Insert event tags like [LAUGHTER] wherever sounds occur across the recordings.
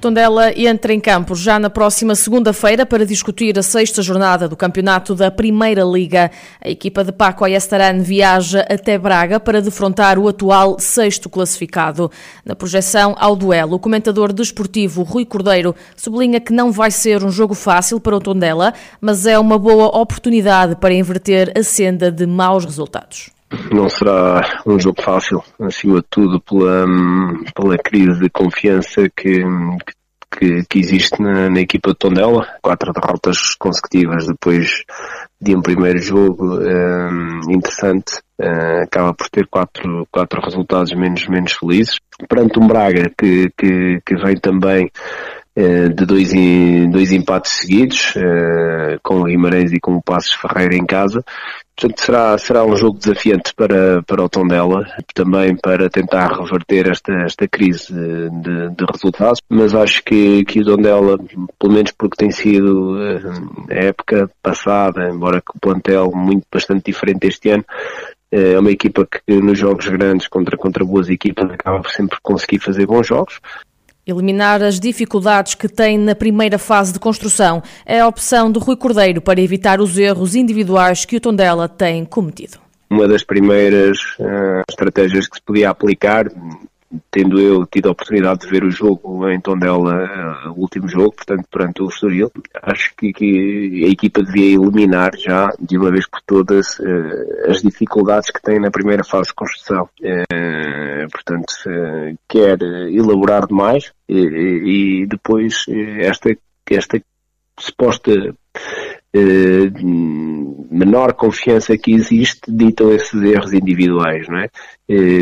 O Tondela entra em campo já na próxima segunda-feira para discutir a sexta jornada do campeonato da Primeira Liga. A equipa de Paco Ayestaran viaja até Braga para defrontar o atual sexto classificado. Na projeção ao duelo, o comentador desportivo Rui Cordeiro sublinha que não vai ser um jogo fácil para o Tondela, mas é uma boa oportunidade para inverter a senda de maus resultados não será um jogo fácil, acima de tudo pela, pela crise de confiança que, que, que existe na, na, equipa de Tondela. Quatro derrotas consecutivas depois de um primeiro jogo um, interessante. Uh, acaba por ter quatro, quatro resultados menos, menos felizes. Perante um Braga que, que, que vem também de dois, dois empates seguidos, uh, com o Guimarães e com o Passos Ferreira em casa, Portanto, será, será um jogo desafiante para, para o Tondela, também para tentar reverter esta, esta crise de, de resultados, mas acho que, que o Tondela, pelo menos porque tem sido eh, a época passada, embora com o plantel muito bastante diferente este ano, eh, é uma equipa que nos jogos grandes contra, contra boas equipas acaba sempre conseguir fazer bons jogos. Eliminar as dificuldades que tem na primeira fase de construção é a opção de Rui Cordeiro para evitar os erros individuais que o Tondela tem cometido. Uma das primeiras uh, estratégias que se podia aplicar, tendo eu tido a oportunidade de ver o jogo em Tondela, uh, o último jogo, portanto, perante o Estoril, acho que, que, a equipa devia eliminar já, de uma vez por todas, uh, as dificuldades que tem na primeira fase de construção. Uh, portanto, quer elaborar demais e, e depois esta, esta suposta menor confiança que existe ditam esses erros individuais, não é?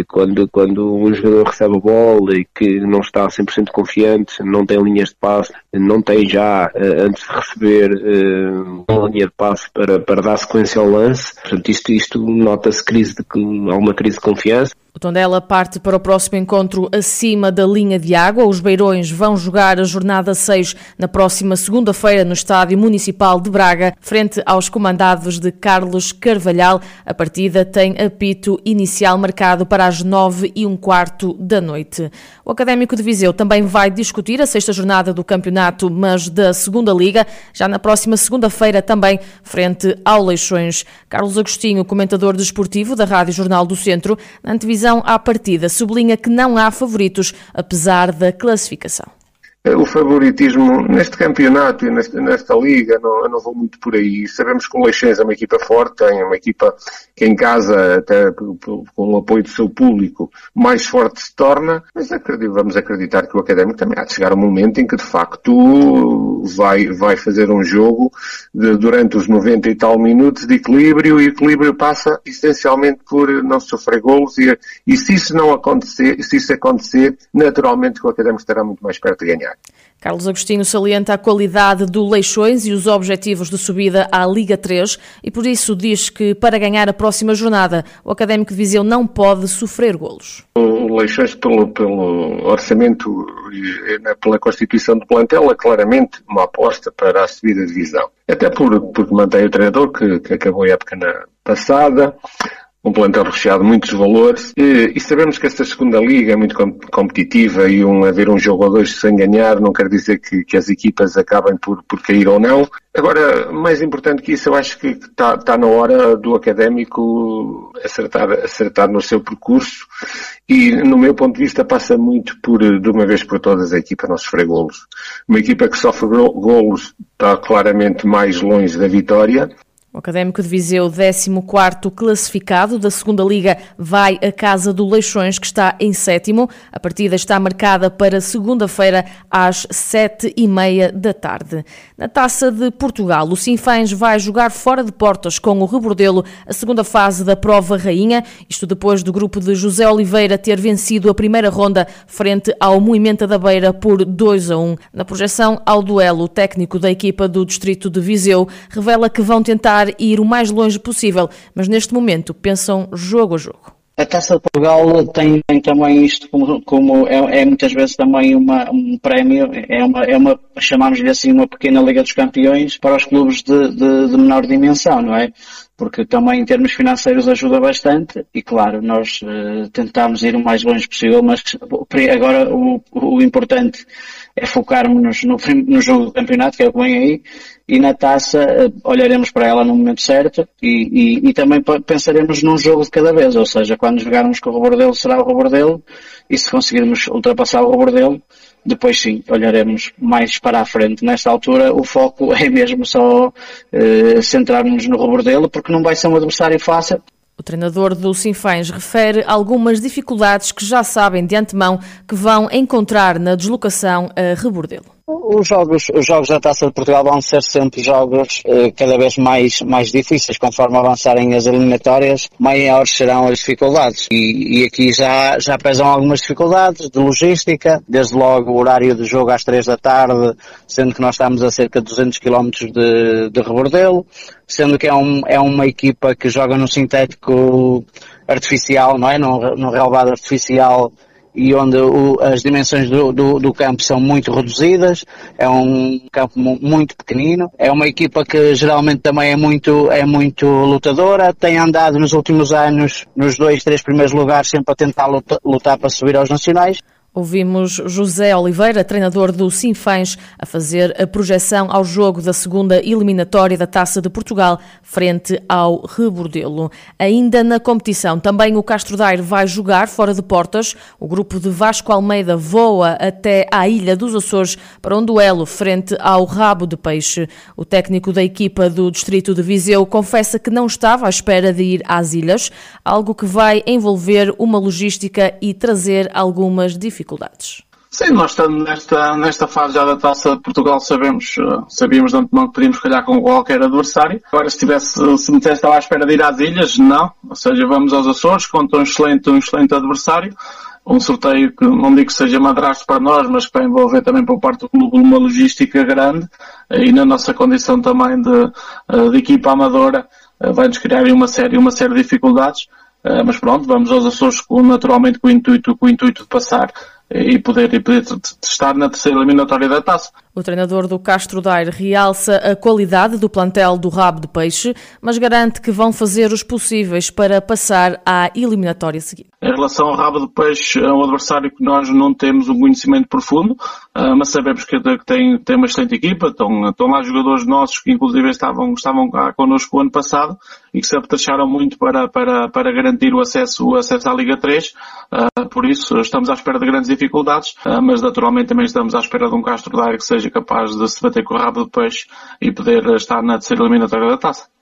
Quando, quando um jogador recebe a bola e que não está 100% confiante, não tem linhas de passe, não tem já, eh, antes de receber, eh, uma linha de passe para, para dar sequência ao lance, portanto isto, isto nota-se crise de, alguma crise de confiança. O Tondela parte para o próximo encontro acima da linha de água. Os Beirões vão jogar a jornada 6 na próxima segunda-feira no Estádio Municipal de Braga, frente aos comandados de Carlos Carvalhal. A partida tem apito inicial marcado para as 9 e um quarto da noite. O Académico de Viseu também vai discutir a sexta jornada do campeonato, mas da segunda Liga, já na próxima segunda-feira também, frente ao Leixões. Carlos Agostinho, comentador desportivo da Rádio Jornal do Centro, na antevisão visão à partida, sublinha que não há favoritos, apesar da classificação o favoritismo neste campeonato e nesta, nesta liga, não, eu não vou muito por aí. Sabemos que o Leixões é uma equipa forte, tem uma equipa que em casa, até com o apoio do seu público, mais forte se torna, mas acredito, vamos acreditar que o Académico também há de chegar um momento em que de facto vai, vai fazer um jogo de, durante os 90 e tal minutos de equilíbrio e o equilíbrio passa essencialmente por não sofrer golos e, e se isso não acontecer, se isso acontecer, naturalmente o Académico estará muito mais perto de ganhar. Carlos Agostinho salienta a qualidade do Leixões e os objetivos de subida à Liga 3 e por isso diz que para ganhar a próxima jornada o Académico de Viseu não pode sofrer golos. O Leixões pelo, pelo orçamento e né, pela constituição do plantel é claramente uma aposta para a subida de divisão. Até por, porque mantém o treinador que, que acabou a época na passada, um plantel recheado de muitos valores e, sabemos que esta segunda liga é muito competitiva e um, haver um jogo ou dois sem ganhar não quer dizer que, que as equipas acabem por, por cair ou não. Agora, mais importante que isso, eu acho que está, está na hora do académico acertar, acertar no seu percurso e, no meu ponto de vista, passa muito por, de uma vez por todas, a equipa não sofrer golos. Uma equipa que sofre golos está claramente mais longe da vitória o Académico de Viseu, 14 classificado da segunda Liga, vai à casa do Leixões, que está em sétimo. A partida está marcada para segunda-feira às sete e meia da tarde. Na Taça de Portugal, o Sinfãs vai jogar fora de portas com o Rebordelo a segunda fase da prova rainha, isto depois do grupo de José Oliveira ter vencido a primeira ronda frente ao Moimenta da Beira por 2 a 1. Na projeção ao duelo, o técnico da equipa do Distrito de Viseu revela que vão tentar tentar ir o mais longe possível, mas neste momento pensam jogo a jogo. A Taça de Portugal tem, tem também isto como, como é, é, muitas vezes também uma, um prémio, é uma, é uma chamamos-lhe assim, uma pequena Liga dos Campeões para os clubes de, de, de menor dimensão, não é? porque também em termos financeiros ajuda bastante e claro, nós uh, tentamos ir o mais longe possível, mas agora o, o importante é focarmos no, no jogo do campeonato, que é o que vem aí, e na taça uh, olharemos para ela no momento certo e, e, e, também pensaremos num jogo de cada vez, ou seja, quando jogarmos com o Rebordelo será o Rebordelo e se conseguirmos ultrapassar o Rebordelo depois sim, olharemos mais para a frente. Nesta altura, o foco [LAUGHS] é mesmo só eh, centrar-nos no Rebordelo, porque não vai ser um adversário fácil. O treinador do Sinfãs refere algumas dificuldades que já sabem de antemão que vão encontrar na deslocação a Rebordelo. Os jogos, os jogos da Taça de Portugal vão ser sempre jogos eh, cada vez mais, mais difíceis. Conforme avançarem as eliminatórias, maiores serão as dificuldades. E, e, aqui já, já pesam algumas dificuldades de logística, desde logo o horário de jogo às três da tarde, sendo que nós estamos a cerca de 200 km de, de Rebordelo, sendo que é, um, é uma equipa que joga no sintético artificial, não é? No, no relevado artificial e onde o, as dimensões do, do, do, campo são muito reduzidas, é um campo muito pequenino, é uma equipa que geralmente também é muito, é muito lutadora, tem andado nos últimos anos nos dois, três primeiros lugares sempre a tentar lutar, lutar para subir aos nacionais. Ouvimos José Oliveira, treinador do Sinfãs, a fazer a projeção ao jogo da segunda eliminatória da Taça de Portugal frente ao Rebordelo. Ainda na competição, também o Castro Daire vai jogar fora de portas. O grupo de Vasco Almeida voa até à Ilha dos Açores para um duelo frente ao Rabo de Peixe. O técnico da equipa do Distrito de Viseu confessa que não estava à espera de ir às ilhas, algo que vai envolver uma logística e trazer algumas dificuldades dificuldades. Sim, nós estamos nesta, nesta fase já da Taça de Portugal, sabemos, eh, sabíamos de antemão que podíamos calhar com qualquer adversário. Agora, se tivesse, se me dissesse estava à espera de ir às ilhas, não. Ou seja, vamos aos Açores contra um excelente, um excelente adversário. Um sorteio que não digo que seja madrasto para nós, mas que vai envolver também por parte do clube uma logística grande e na nossa condição também de, eh, de equipa amadora eh, vai-nos criar uma série, uma série de dificuldades. Mas pronto, vamos aos Açores naturalmente com o intuito, com o intuito de passar e poder, e poder estar na terceira eliminatória da taça. O treinador do Castro Daire realça a qualidade do plantel do Rabo de Peixe, mas garante que vão fazer os possíveis para passar à eliminatória seguinte. Em relação ao Rabo de Peixe, é um adversário que nós não temos um conhecimento profundo, ah, mas sabemos que tem, tem uma excelente equipa, estão, estão lá jogadores nossos que inclusive estavam, estavam cá connosco o ano passado e que se apetrecharam muito para, para, para garantir o acesso, o acesso à Liga 3, ah, por isso estamos à espera de grandes dificuldades, ah, mas naturalmente também estamos à espera de um Castro Daire que seja capaz de se bater com o rabo de peixe e poder estar na terceira eliminatória da taça.